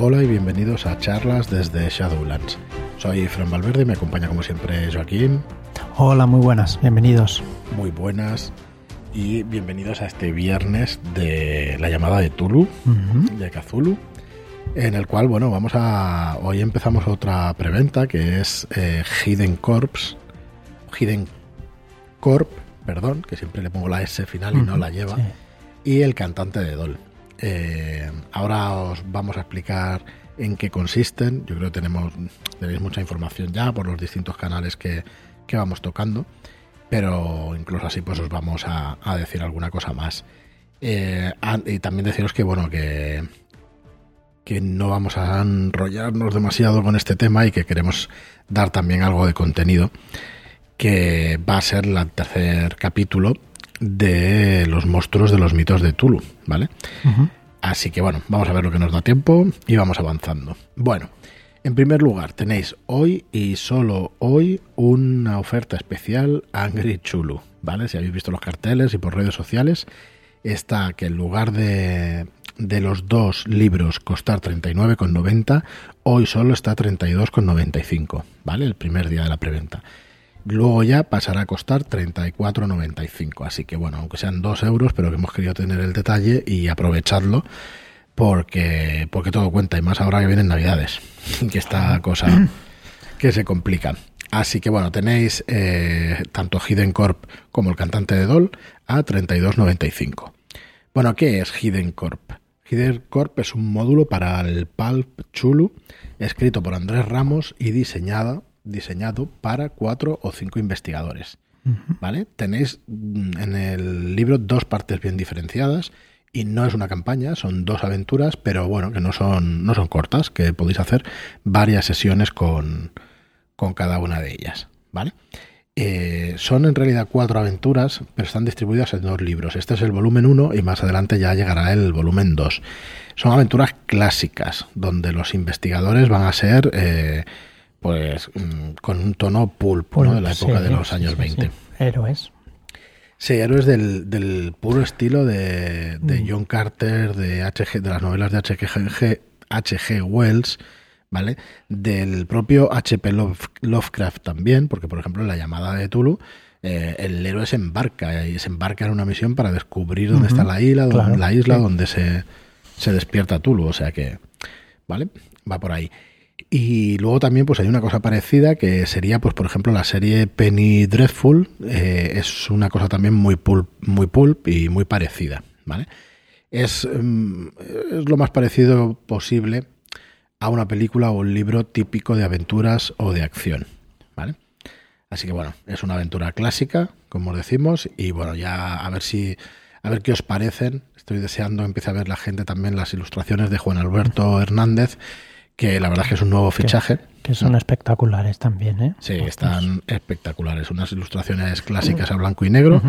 Hola y bienvenidos a charlas desde Shadowlands. Soy Fran Valverde y me acompaña como siempre Joaquín. Hola, muy buenas, bienvenidos. Muy buenas y bienvenidos a este viernes de la llamada de Tulu, de Cthulhu, en el cual, bueno, vamos a... Hoy empezamos otra preventa que es eh, Hidden Corps, Hidden Corp, perdón, que siempre le pongo la S final y no la lleva, y el cantante de Dol. Eh, ahora os vamos a explicar en qué consisten. Yo creo que tenemos, tenéis mucha información ya por los distintos canales que, vamos tocando, pero incluso así pues os vamos a, decir alguna cosa más. Eh, y también deciros que bueno que que no vamos a enrollarnos demasiado con este tema y que queremos dar también algo de contenido que va a ser el tercer capítulo de los monstruos de los mitos de Tulu, ¿vale? Así que bueno, vamos a ver lo que nos da tiempo y vamos avanzando. Bueno, en primer lugar tenéis hoy y solo hoy una oferta especial Angry Chulu, ¿vale? Si habéis visto los carteles y por redes sociales, está que en lugar de, de los dos libros costar 39,90, hoy solo está 32,95, ¿vale? El primer día de la preventa. Luego ya pasará a costar 34,95. Así que bueno, aunque sean 2 euros, pero que hemos querido tener el detalle y aprovecharlo porque, porque todo cuenta. Y más ahora que vienen Navidades, que esta cosa que se complica. Así que bueno, tenéis eh, tanto Hidden Corp como el cantante de Doll a 32,95. Bueno, ¿qué es Hidden Corp? Hidden Corp es un módulo para el Pulp Chulu, escrito por Andrés Ramos y diseñado diseñado para cuatro o cinco investigadores. ¿Vale? Tenéis mm, en el libro dos partes bien diferenciadas y no es una campaña, son dos aventuras, pero bueno, que no son, no son cortas, que podéis hacer varias sesiones con, con cada una de ellas. ¿Vale? Eh, son en realidad cuatro aventuras, pero están distribuidas en dos libros. Este es el volumen 1 y más adelante ya llegará el volumen 2. Son aventuras clásicas, donde los investigadores van a ser eh, pues mm, con un tono pulp, ¿no? de la época de los años 20. Héroes. Sí, héroes del, del puro estilo de, de, mm. John Carter, de HG, de las novelas de H.G. H.G. Wells, ¿vale? Del propio H.P. Lovecraft también, porque por ejemplo en la llamada de Tulu, eh, el héroe se embarca y se embarca en una misión para descubrir dónde está la isla, la isla donde se, se despierta Tulu, o sea que, ¿vale? Va por ahí. Y luego también pues hay una cosa parecida que sería pues por ejemplo la serie Penny Dreadful eh, es una cosa también muy pulp, muy pulp y muy parecida, ¿vale? Es, mm, es lo más parecido posible a una película o un libro típico de aventuras o de acción, ¿vale? Así que bueno, es una aventura clásica, como decimos, y bueno, ya a ver si a ver qué os parecen. Estoy deseando empiece a ver la gente también las ilustraciones de Juan Alberto Hernández que la verdad es que es un nuevo fichaje. Que, son espectaculares también, ¿eh? Sí, están espectaculares. Unas ilustraciones clásicas a blanco y negro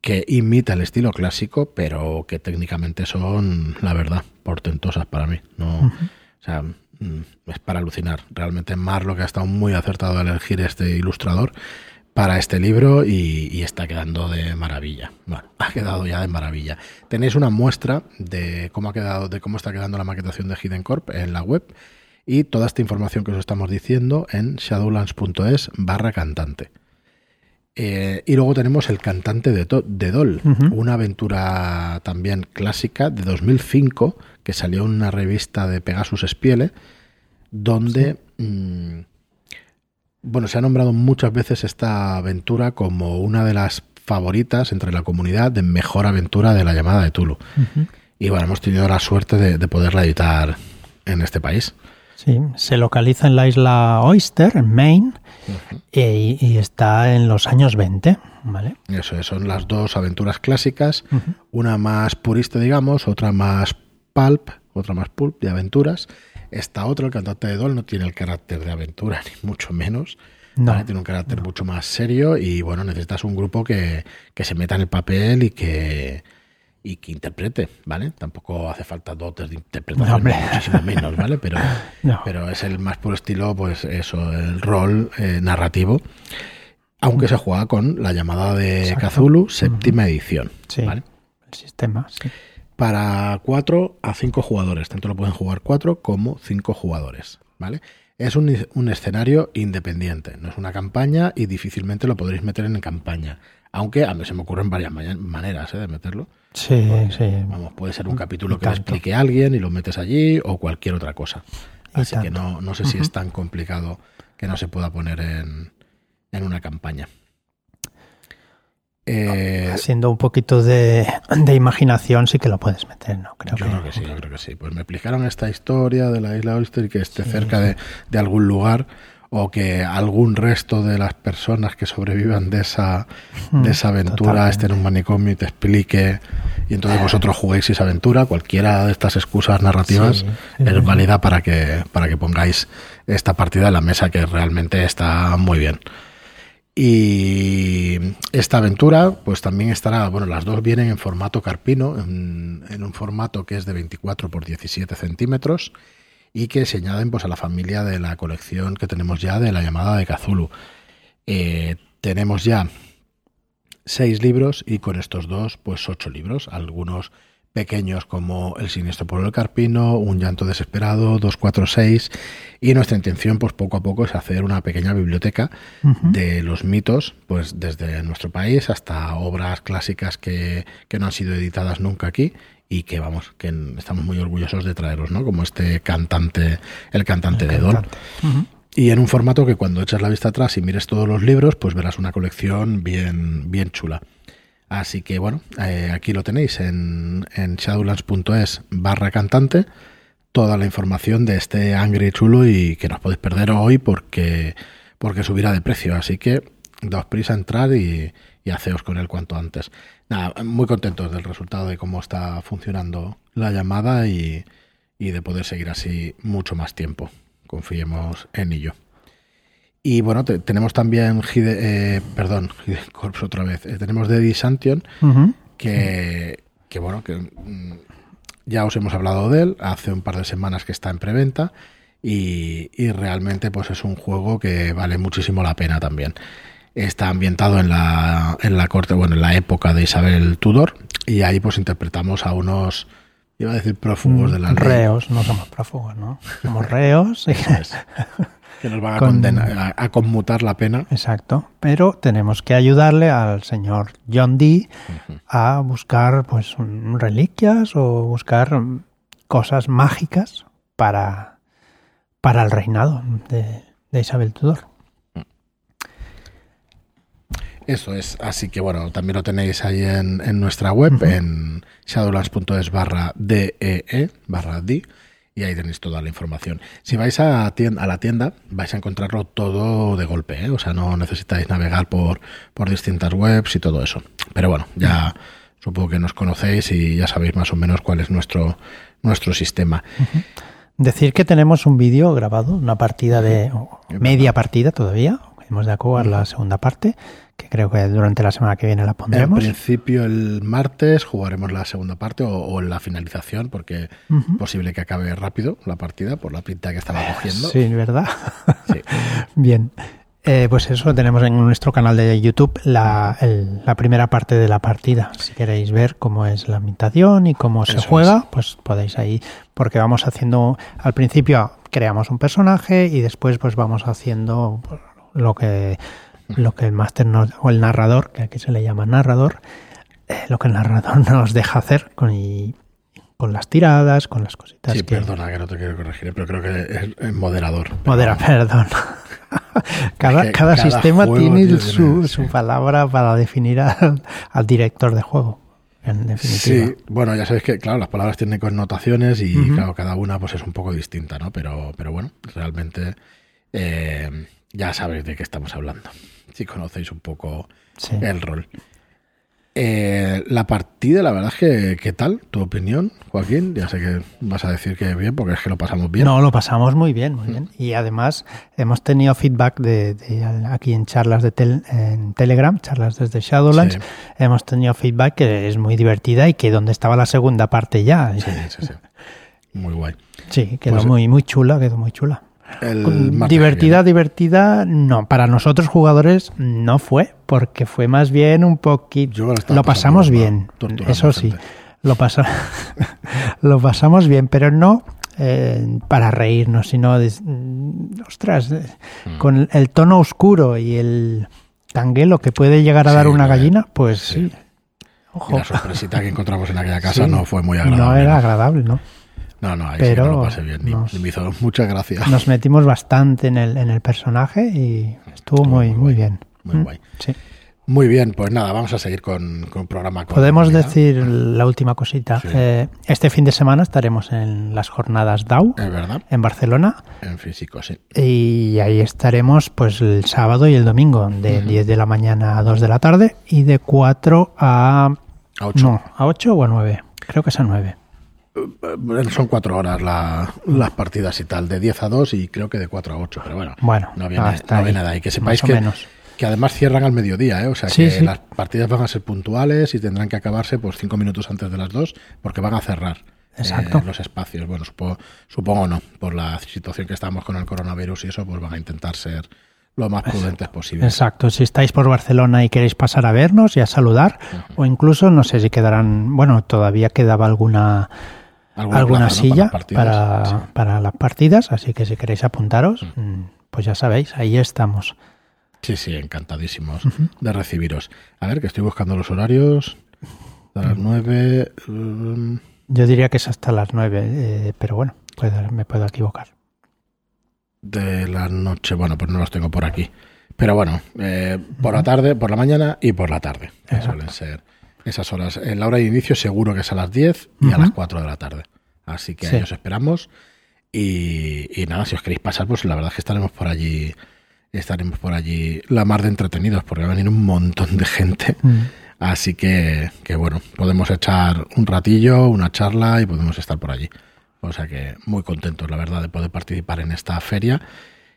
que imita el estilo clásico, pero que técnicamente son, la verdad, portentosas para mí. No, O sea, mm, es para alucinar. Realmente Marlo que ha estado muy acertado al elegir este ilustrador para este libro y, está quedando de maravilla. Bueno, ha quedado ya de maravilla. Tenéis una muestra de cómo ha quedado, de cómo está quedando la maquetación de Hidden Corp en la web y toda esta información que os estamos diciendo en shadowlands.es barra cantante. Eh, y luego tenemos el cantante de, de Dol, una aventura también clásica de 2005 que salió en una revista de Pegasus Spiele, donde mm, bueno, se ha nombrado muchas veces esta aventura como una de las favoritas entre la comunidad de mejor aventura de la llamada de Tulu. Y bueno, hemos tenido la suerte de poderla editar en este país. Sí, se localiza en la isla Oyster, en Maine, y, está en los años 20, ¿vale? Eso son las dos aventuras clásicas, una más purista, digamos, otra más pulp, otra más pulp de aventuras. Esta otra, el cantante de Doll, no tiene el carácter de aventura, ni mucho menos. Tiene un carácter mucho más serio y bueno, necesitas un grupo que, que se meta en el papel y que, y que interprete, ¿vale? Tampoco hace falta dotes de interpretación, muchísimo menos, ¿vale? Pero, pero es el más puro estilo, pues eso, el rol eh, narrativo. Aunque se juega con la llamada de Cthulhu, séptima edición. ¿vale? El sistema, sí. para 4 a 5 jugadores. Tanto lo pueden jugar 4 como 5 jugadores. ¿Vale? Es un, un, escenario independiente, no es una campaña y difícilmente lo podréis meter en campaña. Aunque a mí se me ocurren varias maneras ¿eh? de meterlo. Sí, sí. Vamos, puede ser un capítulo que lo explique a alguien y lo metes allí o cualquier otra cosa. Así que no, no sé si es tan complicado que no se pueda poner en, en una campaña. Eh, Siendo un poquito de, de, imaginación, sí que lo puedes meter, ¿no? Creo yo que, creo que sí, yo creo que sí. Pues me explicaron esta historia de la isla Oyster y que esté cerca de, de, algún lugar o que algún resto de las personas que sobrevivan de esa, de mm, esa aventura esté en un manicomio y te explique y entonces vosotros juguéis esa aventura. Cualquiera de estas excusas narrativas es válida para que, para que pongáis esta partida en la mesa que realmente está muy bien. Y esta aventura, pues también estará, bueno, las dos vienen en formato carpino, en, un formato que es de 24 por 17 centímetros y que se añaden pues a la familia de la colección que tenemos ya de la llamada de Cthulhu. Eh, tenemos ya seis libros y con estos dos, pues ocho libros, algunos pequeños como El siniestro por el carpino, Un llanto desesperado, 246 y nuestra intención pues poco a poco es hacer una pequeña biblioteca de los mitos pues desde nuestro país hasta obras clásicas que, que, no han sido editadas nunca aquí y que vamos que estamos muy orgullosos de traeros, ¿no? Como este cantante, el cantante de Dol. Y en un formato que cuando eches la vista atrás y mires todos los libros, pues verás una colección bien, bien chula. Así que bueno, eh, aquí lo tenéis en, en shadowlands.es barra cantante, toda la información de este Angry chulo y que no os podéis perder hoy porque, porque subirá de precio. Así que daos prisa a entrar y, y haceos con él cuanto antes. Nada, muy contentos del resultado de cómo está funcionando la llamada y, y de poder seguir así mucho más tiempo. Confiemos en ello. Y bueno, tenemos también, eh, perdón, Corps otra vez, eh, tenemos Deddy Santion, que, que, bueno, que mm, ya os hemos hablado de él, hace un par de semanas que está en preventa y, y, realmente pues es un juego que vale muchísimo la pena también. Está ambientado en la, en la corte, bueno, en la época de Isabel Tudor y ahí pues interpretamos a unos... Iba a decir prófugos de la Reos, no somos prófugos, ¿no? Somos reos. Y que nos van a condenar, a, conmutar la pena. Exacto, pero tenemos que ayudarle al señor John Dee a buscar pues reliquias o buscar cosas mágicas para, para el reinado de, Isabel Tudor. Eso es, así que bueno, también lo tenéis ahí en, nuestra web, en shadowlands.es barra DEE, barra D y ahí tenéis toda la información. Si vais a, a la tienda, vais a encontrarlo todo de golpe, ¿eh? o sea, no necesitáis navegar por, por distintas webs y todo eso. Pero bueno, ya supongo que nos conocéis y ya sabéis más o menos cuál es nuestro, nuestro sistema. Decir que tenemos un vídeo grabado, una partida de media partida todavía, hemos de acabar la segunda parte, que creo que durante la semana que viene la pondremos. En principio el martes jugaremos la segunda parte o, la finalización, porque es posible que acabe rápido la partida por la pinta que estaba cogiendo. Sí, ¿verdad? Sí. Bien. Eh, pues eso tenemos en nuestro canal de YouTube la, la, primera parte de la partida. Si queréis ver cómo es la ambientación y cómo se juega, pues podéis ahí, porque vamos haciendo, al principio creamos un personaje y después pues vamos haciendo lo que lo que el máster o el narrador, que aquí se le llama narrador, eh, lo que el narrador nos deja hacer con, con las tiradas, con las cositas. Sí, perdona que no te quiero corregir, pero creo que es, moderador. Modera, perdón. cada, cada, sistema tiene, su, su, palabra para definir al, director de juego. En definitiva. Sí, bueno, ya sabéis que, claro, las palabras tienen connotaciones y, claro, cada una pues es un poco distinta, ¿no? Pero, pero bueno, realmente eh, ya sabéis de qué estamos hablando si conocéis un poco el rol. Eh, la partida, la verdad es que, ¿qué tal? ¿Tu opinión, Joaquín? Ya sé que vas a decir que bien, porque es que lo pasamos bien. No, lo pasamos muy bien, muy bien. Y además hemos tenido feedback de, aquí en charlas de en Telegram, charlas desde Shadowlands, hemos tenido feedback que es muy divertida y que donde estaba la segunda parte ya. Sí, sí, sí. Muy guay. Sí, quedó pues, muy, muy chula, quedó muy chula divertida, divertida, no. Para nosotros jugadores no fue, porque fue más bien un poquito... Lo, pasamos bien, eso sí. lo, pasa, lo pasamos bien, pero no eh, para reírnos, sino, de, mm, ostras, mm. con el tono oscuro y el tanguelo que puede llegar a dar una gallina, pues sí. Ojo. la sorpresita que encontramos en aquella casa no fue muy agradable. No era agradable, ¿no? No, no, ahí Pero sí lo pasé bien. me hizo muchas gracias. Nos metimos bastante en el, en el personaje y estuvo, muy, muy bien. Muy guay. Sí. Muy bien, pues nada, vamos a seguir con, con el programa. Podemos decir la última cosita. Eh, este fin de semana estaremos en las jornadas DAO. En Barcelona. En físico, sí. Y ahí estaremos pues el sábado y el domingo, de 10 de la mañana a 2 de la tarde y de 4 a... A 8. No, a 8 o a 9. Creo que es a 9. Eh, son cuatro horas las partidas y tal, de 10 a 2 y creo que de 4 a 8, pero bueno, bueno no viene, no nada. Y que sepáis que, menos que además cierran al mediodía, ¿eh? o sea que las partidas van a ser puntuales y tendrán que acabarse pues cinco minutos antes de las dos porque van a cerrar eh, los espacios. Bueno, supongo, supongo no, por la situación que estamos con el coronavirus y eso, pues van a intentar ser lo más prudentes posible. Exacto, si estáis por Barcelona y queréis pasar a vernos y a saludar, o incluso, no sé si quedarán, bueno, todavía quedaba alguna alguna, silla para, para, las partidas, así que si queréis apuntaros, mm, pues ya sabéis, ahí estamos. Sí, sí, encantadísimos de recibiros. A ver, que estoy buscando los horarios. A las nueve... Um, Yo diría que es hasta las nueve, eh, pero bueno, me puedo equivocar. De la noche, bueno, pues no los tengo por aquí. Pero bueno, eh, por la tarde, por la mañana y por la tarde. suelen ser esas horas. En la hora de inicio seguro que es a las 10 y a las 4 de la tarde. Así que ahí os esperamos. Y, y, nada, si os queréis pasar, pues la verdad es que estaremos por allí estaremos por allí la mar de entretenidos, porque va a venir un montón de gente. Mm. Así que, que, bueno, podemos echar un ratillo, una charla y podemos estar por allí. O sea que muy contentos, la verdad, de poder participar en esta feria.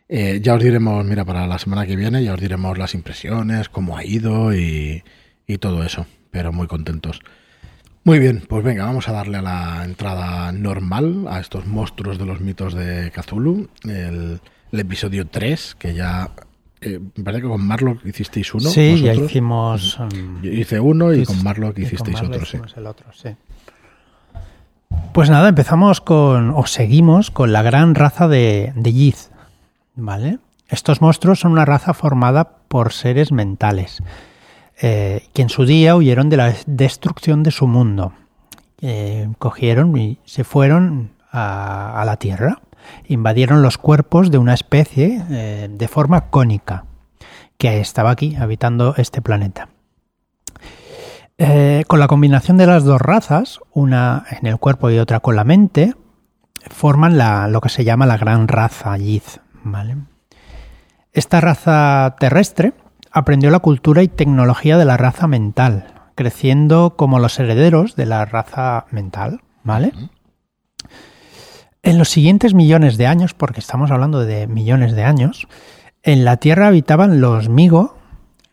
Eh, ya os diremos, mira, para la semana que viene, ya os diremos las impresiones, cómo ha ido y, y todo eso. Pero muy contentos. Muy bien, pues venga, vamos a darle a la entrada normal a estos monstruos de los mitos de Cthulhu. El, el episodio 3, que ya eh, me parece que con Marlock hicisteis uno. Sí, ya hicimos. Um, hice uno y con Marlock hicisteis otro, sí. El otro, sí. Pues nada, empezamos con, o seguimos con la gran raza de, de Yiz, ¿vale? Estos monstruos son una raza formada por seres mentales, eh, que en su día huyeron de la destrucción de su mundo. Eh, cogieron y se fueron a, la Tierra invadieron los cuerpos de una especie eh, de forma cónica que estaba aquí habitando este planeta. Con la combinación de las dos razas, una en el cuerpo y otra con la mente, forman la, lo que se llama la gran raza Yiz. Esta raza terrestre aprendió la cultura y tecnología de la raza mental, creciendo como los herederos de la raza mental. ¿vale? En los siguientes millones de años, porque estamos hablando de millones de años, en la Tierra habitaban los Migo,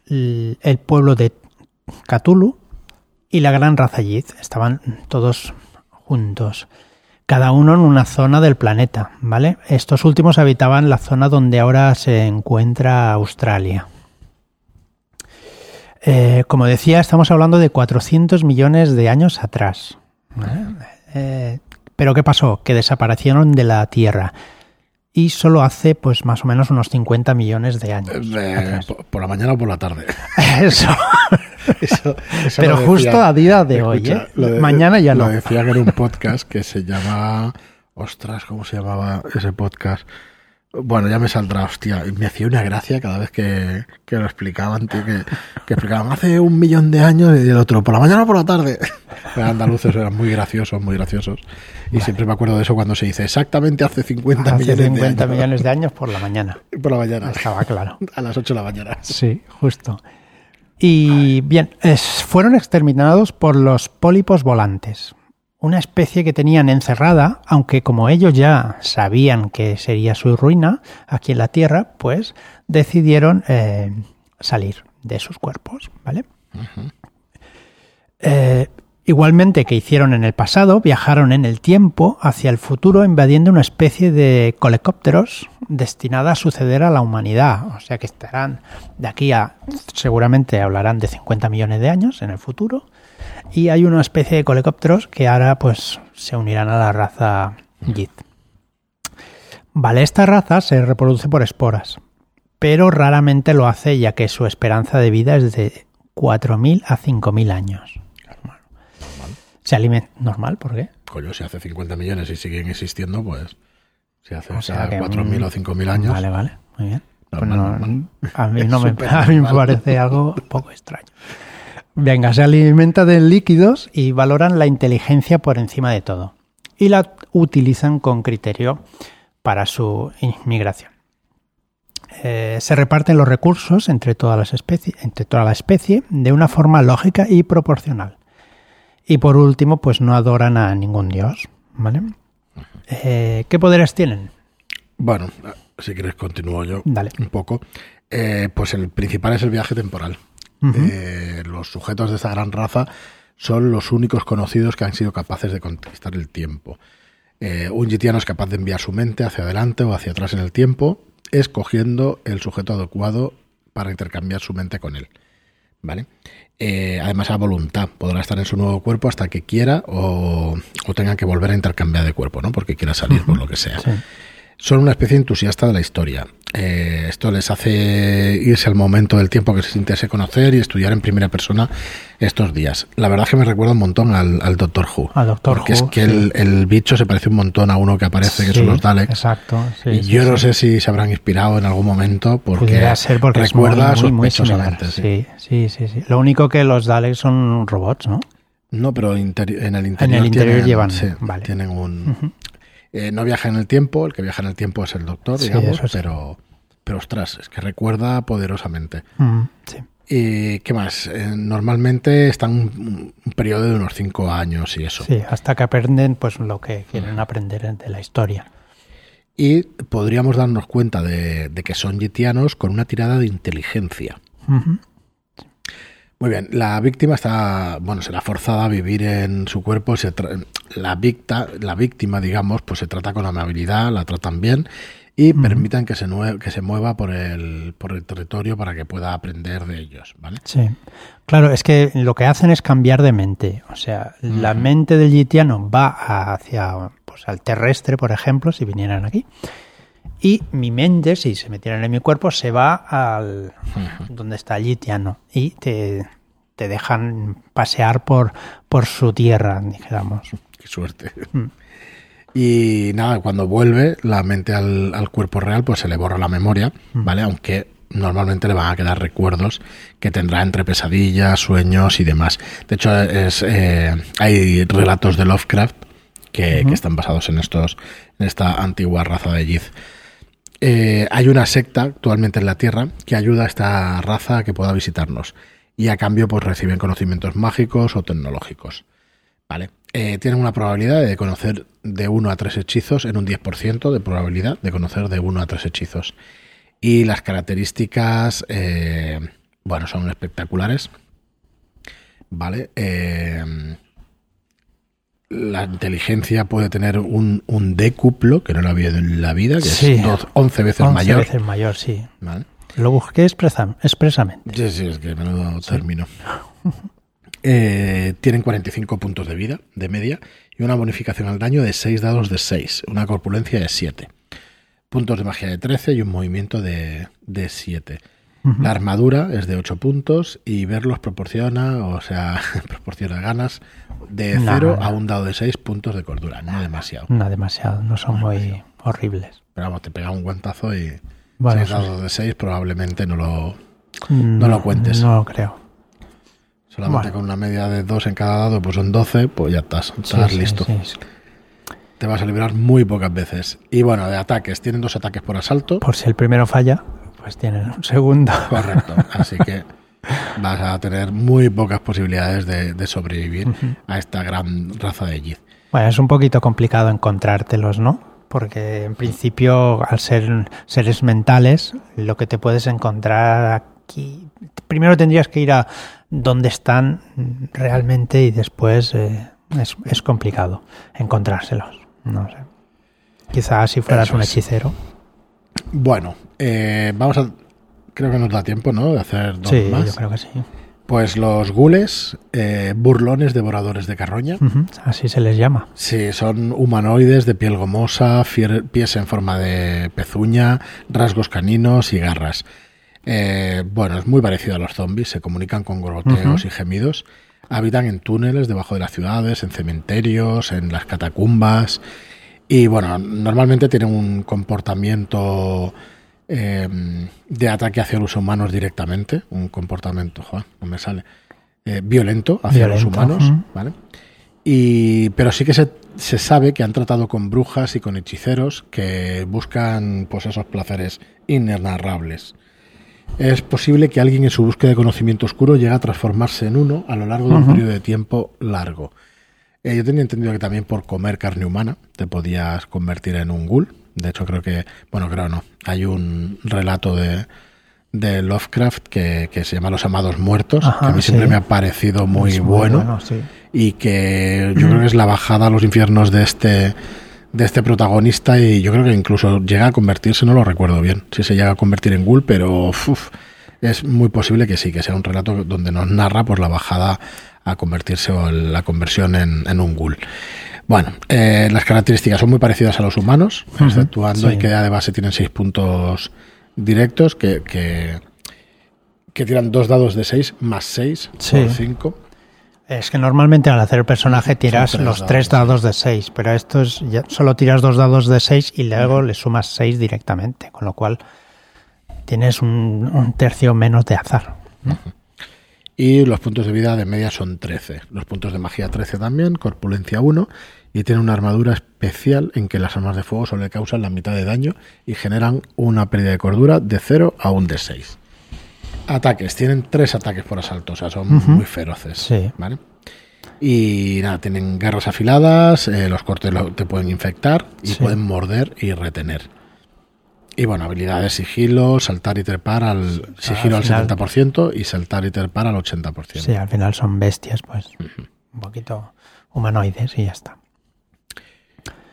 el pueblo de Cthulhu y la gran raza Yith. Estaban todos juntos, cada uno en una zona del planeta, ¿vale? Estos últimos habitaban la zona donde ahora se encuentra Australia. Eh, como decía, estamos hablando de 400 millones de años atrás. Eh, pero ¿qué pasó? Que desaparecieron de la Tierra. Y solo hace, pues, más o menos unos 50 millones de años. Eh, por, la mañana o por la tarde. Eso. pero justo a día de hoy, ¿eh? Mañana ya no. Lo decía que era un podcast que se llama... Ostras, ¿cómo se llamaba ese podcast? Bueno, ya me saldrá, hostia. Me hacía una gracia cada vez que, que lo explicaban, tío, que, que, explicaban hace un millón de años y el otro, por la mañana o por la tarde. Los andaluces eran muy graciosos, muy graciosos. Y siempre me acuerdo de eso cuando se dice exactamente hace 50 millones de años. millones de años por la mañana. Por la mañana. Estaba claro. A las 8 de la mañana. Sí, justo. Y bien, fueron exterminados por los pólipos volantes una especie que tenían encerrada, aunque como ellos ya sabían que sería su ruina aquí en la Tierra, pues decidieron eh, salir de sus cuerpos, ¿vale? Eh, igualmente que hicieron en el pasado, viajaron en el tiempo hacia el futuro invadiendo una especie de colecópteros destinada a suceder a la humanidad. O sea que estarán de aquí a, seguramente hablarán de 50 millones de años en el futuro Y hay una especie de colecópteros que ahora pues se unirán a la raza Yith. Vale, esta raza se reproduce por esporas, pero raramente lo hace ya que su esperanza de vida es de 4.000 a 5.000 años. Normal. Se alimenta normal, ¿por qué? Coño, si hace 50 millones y siguen existiendo, pues si hace O sea cada que, 4.000 o 5.000 años. Vale, vale, muy bien. Pues Normal, no, normal. A mí, no me, a mí me parece algo un poco extraño. Venga, se alimenta de líquidos y valoran la inteligencia por encima de todo. Y la utilizan con criterio para su inmigración. Eh, se reparten los recursos entre todas las especies, entre toda la especie de una forma lógica y proporcional. Y por último, pues no adoran a ningún dios. ¿vale? Eh, ¿Qué poderes tienen? Bueno, si quieres continúo yo Dale. un poco. Eh, pues el principal es el viaje temporal. Eh, los sujetos de esta gran raza son los únicos conocidos que han sido capaces de conquistar el tiempo. Eh, un gitiano es capaz de enviar su mente hacia adelante o hacia atrás en el tiempo, escogiendo el sujeto adecuado para intercambiar su mente con él. ¿Vale? Eh, además, a voluntad. Podrá estar en su nuevo cuerpo hasta que quiera o, o tenga que volver a intercambiar de cuerpo, ¿no? Porque quiera salir por lo que sea. Sí. Son una especie entusiasta de la historia. Eh, esto les hace irse al momento del tiempo que se sintiese conocer y estudiar en primera persona estos días. La verdad es que me recuerda un montón al, al Doctor Who. Al Doctor porque Who, es que sí. el, el bicho se parece un montón a uno que aparece, que Sí, son los Daleks. Exacto. sí, y yo no sé si se habrán inspirado en algún momento porque ser porque recuerda muy, muy, muy sospechosamente. sí. Sí, sí, sí. Lo único que los Daleks son robots, ¿no? No, pero en el interior, interior tienen, llevan- sí, vale. tienen un... Eh, no viaja en el tiempo, el que viaja en el tiempo es el doctor, Sí, digamos, pero, pero ostras, es que recuerda poderosamente. Mm, sí. ¿Y qué más? Eh, normalmente están un, un periodo de unos cinco años y eso. Sí, hasta que aprenden pues lo que quieren aprender de la historia. Y podríamos darnos cuenta de, de que son yitianos con una tirada de inteligencia. Muy bien, la víctima está, bueno, será forzada a vivir en su cuerpo. Se la, victa, la víctima, digamos, pues se trata con amabilidad, la tratan bien y permitan que se, que se mueva por el, por el territorio para que pueda aprender de ellos, ¿vale? Sí. Claro, es que lo que hacen es cambiar de mente. O sea, la mente del gitiano va hacia pues, al terrestre, por ejemplo, si vinieran aquí. Y mi mente, si se metieran en mi cuerpo, se va al donde está gitiano. Y te, te dejan pasear por, por su tierra, dijéramos. Qué suerte. Mm. Y nada, cuando vuelve la mente al, al cuerpo real, pues se le borra la memoria, Mm. ¿vale? Aunque normalmente le van a quedar recuerdos que tendrá entre pesadillas, sueños y demás. De hecho, es, eh, hay relatos de Lovecraft que, que están basados en estos, en esta antigua raza de Yith. Eh, hay una secta actualmente en la Tierra que ayuda a esta raza a que pueda visitarnos y a cambio pues reciben conocimientos mágicos o tecnológicos. ¿Vale? Eh, tienen una probabilidad de conocer de 1 a 3 hechizos en un 10% de probabilidad de conocer de 1 a 3 hechizos. Y las características, eh, bueno, son espectaculares. ¿Vale? Eh, la inteligencia puede tener un, un décuplo, que no lo había en la vida, que Sí. es dos- 11 veces 11 mayor. veces mayor, sí. ¿Vale? Lo busqué expresa- expresamente. Sí, sí, es que menudo término. Eh, tienen 45 puntos de vida, de media, y una bonificación al daño de 6 dados de 6, una corpulencia de 7. Puntos de magia de 13 y un movimiento de, de 7. La armadura es de 8 puntos y verlos proporciona, o sea, proporciona ganas de No, 0 no, a un dado de 6 puntos de cordura, no demasiado. No demasiado, no son muy horribles. Pero vamos, te pega un guantazo y Bueno, 6 eso dados de 6 probablemente no lo, No lo cuentes. No lo creo. Solamente Bueno. con una media de 2 en cada dado, pues son 12, pues ya estás, estás sí, listo. sí, sí. Te vas a librar muy pocas veces. Y bueno, de ataques, tienen dos ataques por asalto. Por si el primero falla, pues tienen un segundo. Correcto. Así que vas a tener muy pocas posibilidades de, de sobrevivir a esta gran raza de Yith. Bueno, es un poquito complicado encontrártelos, ¿no? Porque en principio, al ser seres mentales, lo que te puedes encontrar aquí. Primero tendrías que ir a donde están realmente y después eh, es, es complicado encontrárselos. No sé. Quizás si fueras Eso un es. Bueno, eh, vamos a. Creo que nos da tiempo, ¿no? De hacer dos Sí, más. yo creo que sí. Pues los gules, eh, burlones devoradores de carroña. Así se les llama. Sí, son humanoides de piel gomosa, pies en forma de pezuña, rasgos caninos y garras. Eh, bueno, es muy parecido a los zombies, se comunican con gorgoteos y gemidos. Habitan en túneles debajo de las ciudades, en cementerios, en las catacumbas. Y bueno, normalmente tienen un comportamiento eh, de ataque hacia los humanos directamente, un comportamiento, joder, no me sale, eh, violento hacia los humanos, ¿vale? Y, pero sí que se, se, sabe que han tratado con brujas y con hechiceros que buscan pues esos placeres inenarrables. Es posible que alguien en su búsqueda de conocimiento oscuro llegue a transformarse en uno a lo largo de un periodo de tiempo largo. Eh, yo tenía entendido que también por comer carne humana te podías convertir en un ghoul. De hecho, creo que, bueno, creo no. Hay un relato de, de Lovecraft que, se llama Los Amados Muertos, que a mí siempre me ha parecido muy, bueno, y que yo creo que es la bajada a los infiernos de este de este protagonista y yo creo que incluso llega a convertirse, no lo recuerdo bien, si se llega a convertir en ghoul, pero es muy posible que sí, que sea un relato donde nos narra pues la bajada a convertirse o la conversión en, un ghoul. Bueno, eh, las características son muy parecidas a los humanos, exceptuando y que de base tienen seis puntos directos que, que, tiran dos dados de seis más seis por cinco. Es que normalmente al hacer el personaje tiras los tres dados de seis, pero esto es ya, solo tiras dos dados de seis y luego le sumas seis directamente, con lo cual tienes un, tercio menos de azar. Y los puntos de vida de media son 13. Los puntos de magia 13 también, corpulencia 1. Y tiene una armadura especial en que las armas de fuego solo le causan la mitad de daño y generan una pérdida de cordura de 0 a un de 6. Ataques. Tienen tres ataques por asalto, o sea, son muy feroces. Sí. ¿vale? Y nada, tienen garras afiladas, eh, los cortes te pueden infectar y pueden morder y retener. Y bueno, habilidades sigilo, saltar y trepar al sigilo al, 70% y saltar y trepar al 80%. Sí, al final son bestias, pues un poquito humanoides y ya está.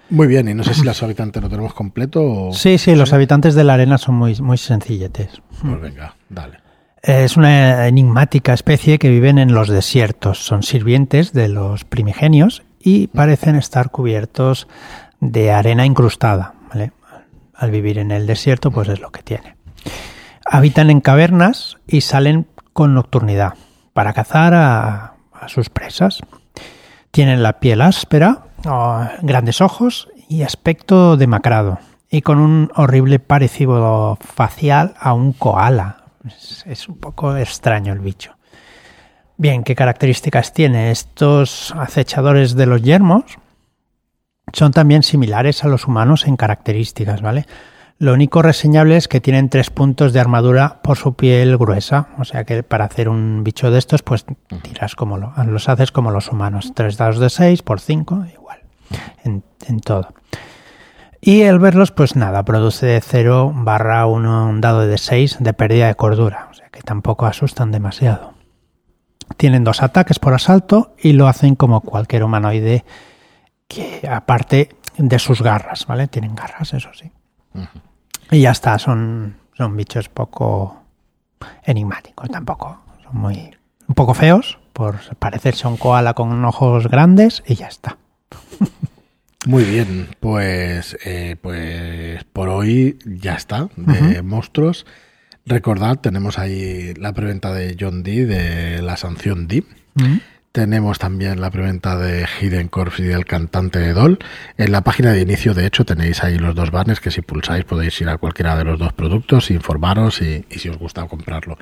Muy bien, y no sé si los habitantes lo tenemos completo o... Sí, sí, los habitantes de la arena son muy, muy sencilletes. Pues venga, dale. Es una enigmática especie que viven en los desiertos. Son sirvientes de los primigenios y parecen estar cubiertos de arena incrustada. Al vivir en el desierto, pues es lo que tiene. Habitan en cavernas y salen con nocturnidad para cazar a, sus presas. Tienen la piel áspera, grandes ojos y aspecto demacrado, y con un horrible parecido facial a un koala. es, un poco extraño el bicho. Bien, ¿qué características tiene? Estos acechadores de los yermos son también similares a los humanos en características, ¿vale? Lo único reseñable es que tienen tres puntos de armadura por su piel gruesa, o sea que para hacer un bicho de estos, pues tiras como lo, los haces como los humanos, tres dados de seis por cinco, igual, en, todo. Y el verlos, pues nada, produce de 0 barra un dado de 6 de pérdida de cordura, o sea que tampoco asustan demasiado. Tienen dos ataques por asalto y lo hacen como cualquier humanoide que aparte de sus garras, ¿vale? Tienen garras, eso sí. Y ya está, son, son bichos poco enigmáticos tampoco. Son muy un poco feos, por parecerse a un koala con ojos grandes y ya está. Muy bien, pues, eh, pues por hoy ya está de monstruos. Recordad, tenemos ahí la preventa de John Dee de la sanción D. Tenemos también la preventa de Hidden Corpse y del cantante de Doll. En la página de inicio, de hecho, tenéis ahí los dos banners que si pulsáis podéis ir a cualquiera de los dos productos, informaros y, si os gusta comprarlo.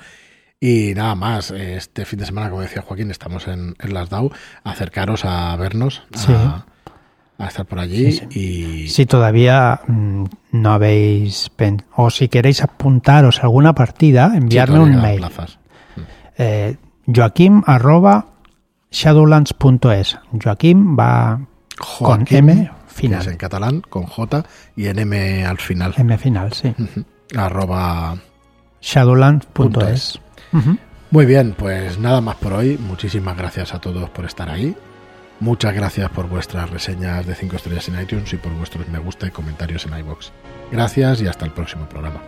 Y nada más, este fin de semana, como decía Joaquín, estamos en, las DAO. Acercaros a vernos, a, estar por allí. y Si todavía mm, no habéis... o si queréis apuntaros a alguna partida, enviarme un mail. Eh, Joaquim arroba shadowlands.es. Joaquín va con M final. en catalán, con J y en M al final. M final, sí. Arroba shadowlands.es. Muy bien, pues nada más por hoy. Muchísimas gracias a todos por estar ahí. Muchas gracias por vuestras reseñas de 5 estrellas en iTunes y por vuestros me gusta y comentarios en iBox. Gracias y hasta el próximo programa.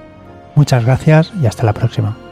Muchas gracias y hasta la próxima.